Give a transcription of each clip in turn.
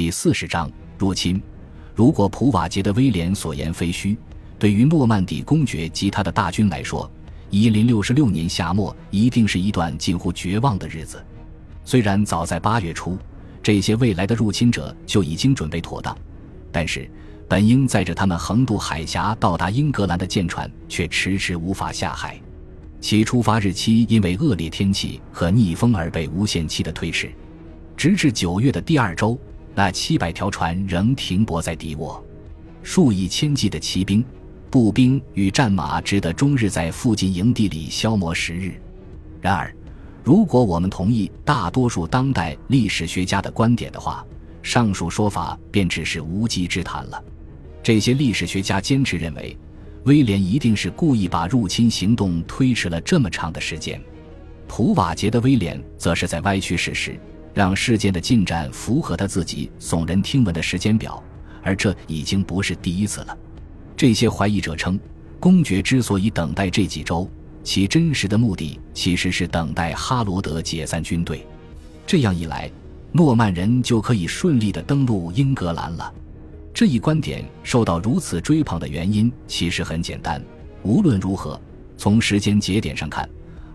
第四十章入侵。如果普瓦捷的威廉所言非虚，对于诺曼底公爵及他的大军来说，一零六六年夏末一定是一段近乎绝望的日子。虽然早在八月初，这些未来的入侵者就已经准备妥当，但是本应载着他们横渡海峡到达英格兰的舰船却迟迟无法下海。其出发日期因为恶劣天气和逆风而被无限期的推迟，直至九月的第二周，那七百条船仍停泊在敌沃，数以千计的骑兵、步兵与战马只得终日在附近营地里消磨时日。然而，如果我们同意大多数当代历史学家的观点的话，上述说法便只是无稽之谈了。这些历史学家坚持认为。威廉一定是故意把入侵行动推迟了这么长的时间，普瓦捷的威廉则是在歪曲事实，让事件的进展符合他自己耸人听闻的时间表，而这已经不是第一次了。这些怀疑者称，公爵之所以等待这几周，其真实的目的其实是等待哈罗德解散军队，这样一来，诺曼人就可以顺利地登陆英格兰了。这一观点受到如此追捧的原因其实很简单。无论如何，从时间节点上看，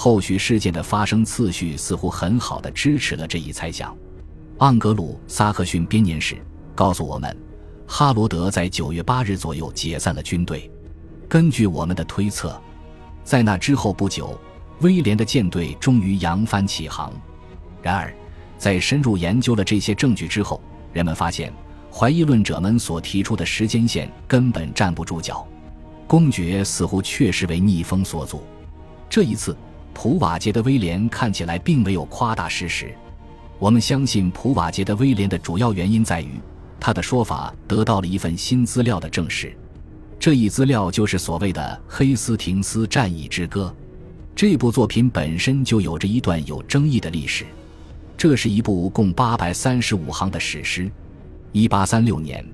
后续事件的发生次序似乎很好的支持了这一猜想。盎格鲁撒克逊编年史告诉我们，哈罗德在九月八日左右解散了军队。根据我们的推测，在那之后不久，威廉的舰队终于扬帆起航。然而，在深入研究了这些证据之后，人们发现。怀疑论者们所提出的时间线根本站不住脚，公爵似乎确实为逆风所阻。这一次，普瓦捷的威廉看起来并没有夸大事实。我们相信普瓦捷的威廉的主要原因在于，他的说法得到了一份新资料的证实。这一资料就是所谓的《黑斯廷斯战役之歌》。这部作品本身就有着一段有争议的历史。这是一部共八百三十五行的史诗。一八三六年，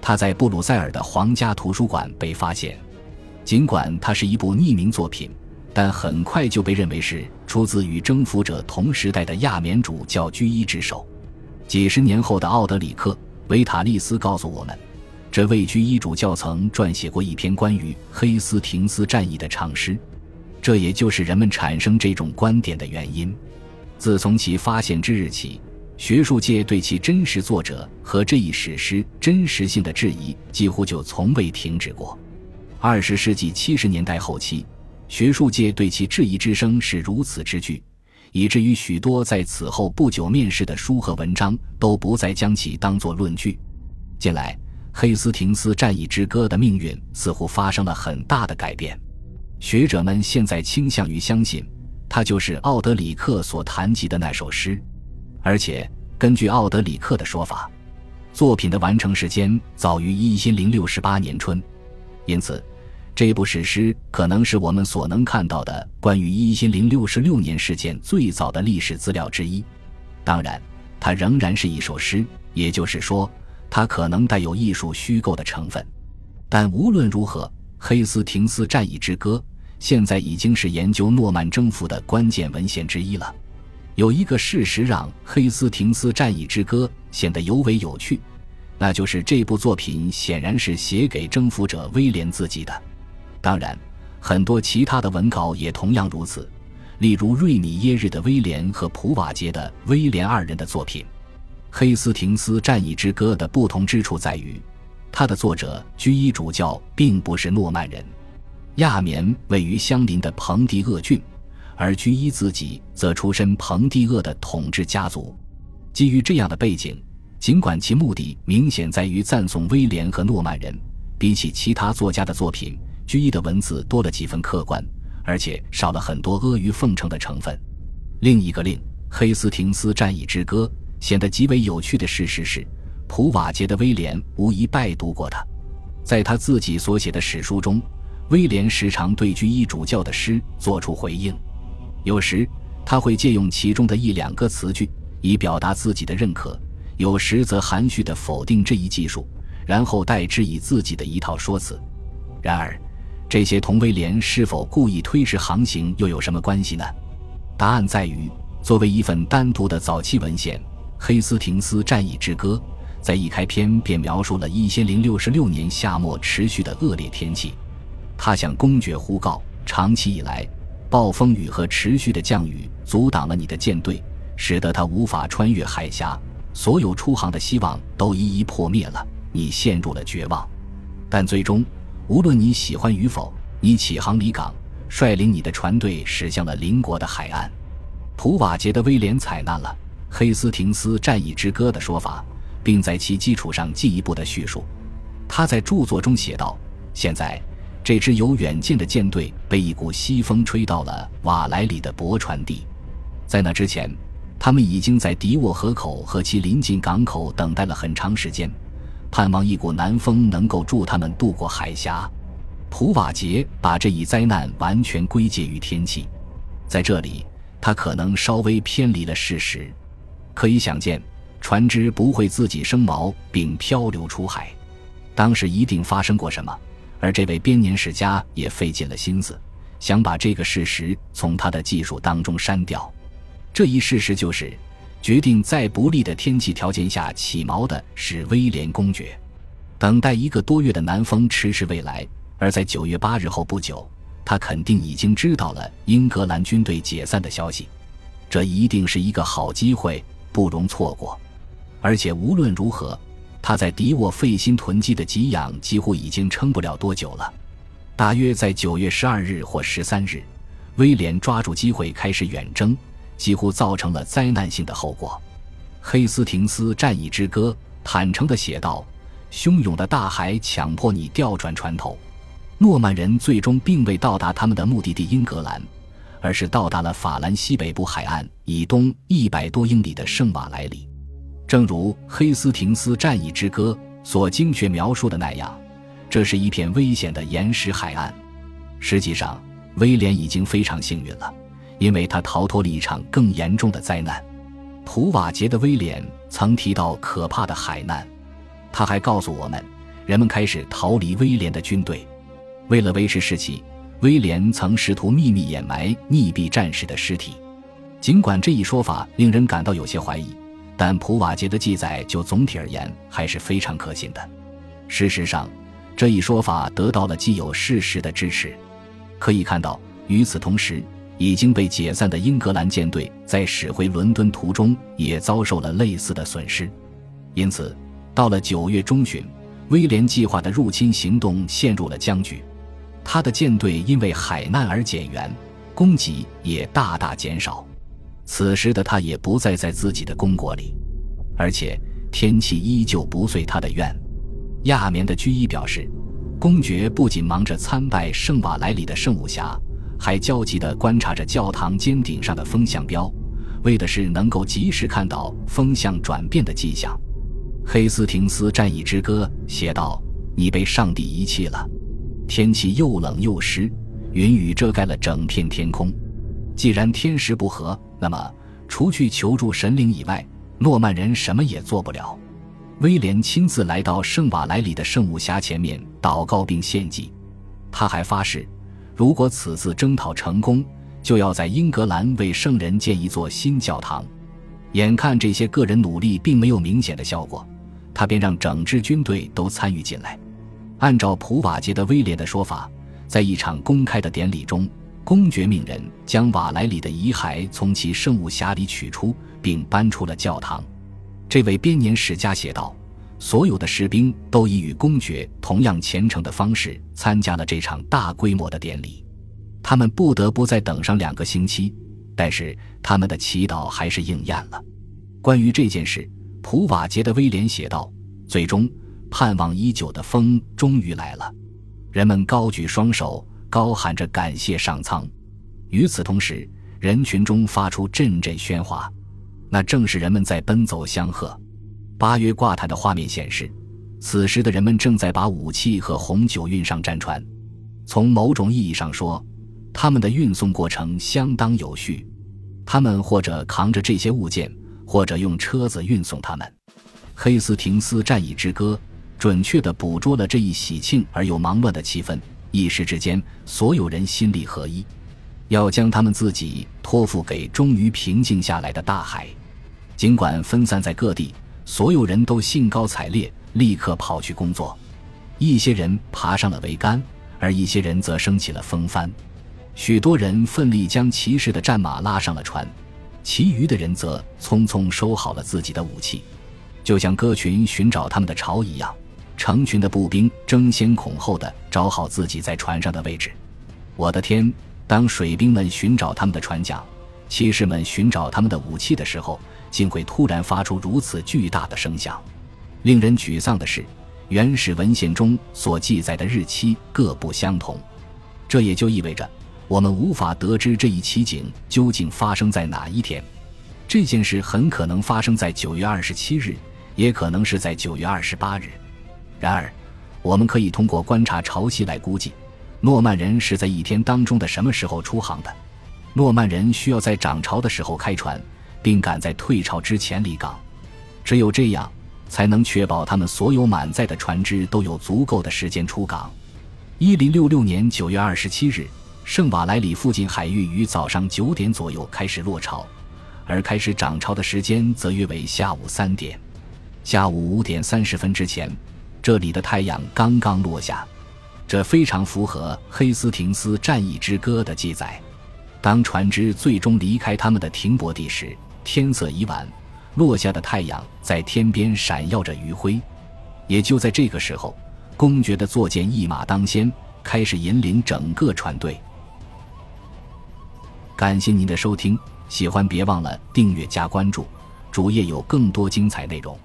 他在布鲁塞尔的皇家图书馆被发现。尽管它是一部匿名作品，但很快就被认为是出自与征服者同时代的亚冕主教居伊之手。几十年后的奥德里克·维塔利斯告诉我们，这位居伊主教曾撰写过一篇关于黑斯廷斯战役的长诗。这也就是人们产生这种观点的原因。自从其发现之日起。学术界对其真实作者和这一史诗真实性的质疑几乎就从未停止过。二十世纪七十年代后期，学术界对其质疑之声是如此之巨，以至于许多在此后不久面世的书和文章都不再将其当作论据。近来，《黑斯廷斯战役之歌》的命运似乎发生了很大的改变，学者们现在倾向于相信，它就是奥德里克所谈及的那首诗。而且，根据奥德里克的说法，作品的完成时间早于一千零六十八年春，因此，这部史诗可能是我们所能看到的关于一千零六十六年事件最早的历史资料之一。当然，它仍然是一首诗，也就是说，它可能带有艺术虚构的成分。但无论如何，《黑斯廷斯战役之歌》现在已经是研究诺曼征服的关键文献之一了。有一个事实让《黑斯廷斯战役之歌》显得尤为有趣，那就是这部作品显然是写给征服者威廉自己的。当然，很多其他的文稿也同样如此，例如瑞米耶日的威廉和普瓦捷的威廉二人的作品。《黑斯廷斯战役之歌》的不同之处在于，它的作者居伊主教并不是诺曼人，亚棉位于相邻的彭迪厄郡。而居伊自己则出身彭蒂厄的统治家族。基于这样的背景，尽管其目的明显在于赞颂威廉和诺曼人，比起其他作家的作品，居伊的文字多了几分客观，而且少了很多阿谀奉承的成分。另一个令《黑斯廷斯战役之歌》显得极为有趣的事实是，普瓦捷的威廉无疑拜读过他。在他自己所写的史书中，威廉时常对居伊主教的诗作出回应。有时他会借用其中的一两个词句以表达自己的认可，有时则含蓄地否定这一技术，然后代之以自己的一套说辞。然而，这些同威廉是否故意推迟航行又有什么关系呢？答案在于，作为一份单独的早期文献，《黑斯廷斯战役之歌》在一开篇便描述了一千零六十六年夏末持续的恶劣天气。他向公爵呼告：长期以来，暴风雨和持续的降雨阻挡了你的舰队，使得他无法穿越海峡，所有出航的希望都一一破灭了。你陷入了绝望。但最终，无论你喜欢与否，你起航离港，率领你的船队驶向了邻国的海岸。普瓦捷的威廉采纳了《黑斯廷斯战役之歌》的说法。并在其基础上进一步的叙述。他在著作中写道：“现在，这支有远见的舰队被一股西风吹到了瓦莱里的泊船地。在那之前，他们已经在迪沃河口和其临近港口等待了很长时间，盼望一股南风能够助他们渡过海峡。”普瓦捷把这一灾难完全归结于天气。在这里，他可能稍微偏离了事实。可以想见。船只不会自己生锚并漂流出海，当时一定发生过什么，而这位编年史家也费尽了心思，想把这个事实从他的技术当中删掉。这一事实就是，决定在不利的天气条件下起锚的是威廉公爵。等待一个多月的南风迟迟未来，而在九月八日后不久，他肯定已经知道了英格兰军队解散的消息。这一定是一个好机会，不容错过。而且无论如何，他在敌我费心囤积的给养几乎已经撑不了多久了。大约在九月十二日或十三日，威廉抓住机会开始远征，几乎造成了灾难性的后果。《黑斯廷斯战役之歌》坦诚地写道：“汹涌的大海强迫你调转船头。”诺曼人最终并未到达他们的目的地英格兰，而是到达了法兰西北部海岸以东一百多英里的圣瓦莱里。正如《黑斯廷斯战役之歌》所精确描述的那样，这是一片危险的岩石海岸。实际上，威廉已经非常幸运了，因为他逃脱了一场更严重的灾难。普瓦捷的威廉曾提到可怕的海难，他还告诉我们，人们开始逃离威廉的军队。为了维持士气，威廉曾试图秘密掩埋溺毙战士的尸体，尽管这一说法令人感到有些怀疑。但普瓦捷的记载就总体而言还是非常可信的。事实上，这一说法得到了既有事实的支持。可以看到，与此同时，已经被解散的英格兰舰队在驶回伦敦途中也遭受了类似的损失。因此，到了九月中旬，威廉计划的入侵行动陷入了僵局。他的舰队因为海难而减员，供给也大大减少。此时的他也不再在自己的公国里，而且天气依旧不遂他的愿。亚眠的居伊表示，公爵不仅忙着参拜圣瓦莱里的圣母峡，还焦急地观察着教堂尖顶上的风向标，为的是能够及时看到风向转变的迹象。《黑斯廷斯战役之歌》写道：“你被上帝遗弃了，天气又冷又湿，云雨遮盖了整片天空。既然天时不合。”那么，除去求助神灵以外，诺曼人什么也做不了。威廉亲自来到圣瓦莱里的圣母峡前面祷告并献祭。他还发誓，如果此次征讨成功，就要在英格兰为圣人建一座新教堂。眼看这些个人努力并没有明显的效果，他便让整支军队都参与进来。按照普瓦捷的威廉的说法，在一场公开的典礼中。公爵命人将瓦莱里的遗骸从其圣物匣里取出，并搬出了教堂。这位编年史家写道：“所有的士兵都以与公爵同样虔诚的方式参加了这场大规模的典礼。他们不得不再等上两个星期，但是他们的祈祷还是应验了。”关于这件事，普瓦捷的威廉写道：“最终，盼望已久的风终于来了，人们高举双手。”高喊着感谢上苍，与此同时，人群中发出阵阵喧哗，那正是人们在奔走相贺。八月挂毯的画面显示，此时的人们正在把武器和红酒运上战船。从某种意义上说，他们的运送过程相当有序。他们或者扛着这些物件，或者用车子运送他们。《黑斯廷斯战役之歌》准确地捕捉了这一喜庆而又忙乱的气氛。一时之间，所有人心力合一，要将他们自己托付给终于平静下来的大海。尽管分散在各地，所有人都兴高采烈，立刻跑去工作。一些人爬上了桅杆，而一些人则升起了风帆。许多人奋力将骑士的战马拉上了船，其余的人则匆匆收好了自己的武器，就像鸽群寻找他们的巢一样。成群的步兵争先恐后地找好自己在船上的位置。我的天！当水兵们寻找他们的船桨，骑士们寻找他们的武器的时候，竟会突然发出如此巨大的声响。令人沮丧的是，原始文献中所记载的日期各不相同，这也就意味着。我们无法得知这一奇景究竟发生在哪一天。这件事很可能发生在九月二十七日，也可能是在九月二十八日。然而，我们可以通过观察潮汐来估计，诺曼人是在一天当中的什么时候出航的。诺曼人需要在涨潮的时候开船，并赶在退潮之前离港。只有这样，才能确保他们所有满载的船只都有足够的时间出港。一零六六年九月二十七日。圣瓦莱里附近海域于早上九点左右开始落潮，而开始涨潮的时间则约为下午三点。下午五点三十分之前，这里的太阳刚刚落下，这非常符合《黑斯廷斯战役之歌》的记载。当船只最终离开他们的停泊地时，天色已晚，落下的太阳在天边闪耀着余晖。也就在这个时候，公爵的坐舰一马当先，开始引领整个船队。感谢您的收听，喜欢别忘了订阅加关注，主页有更多精彩内容。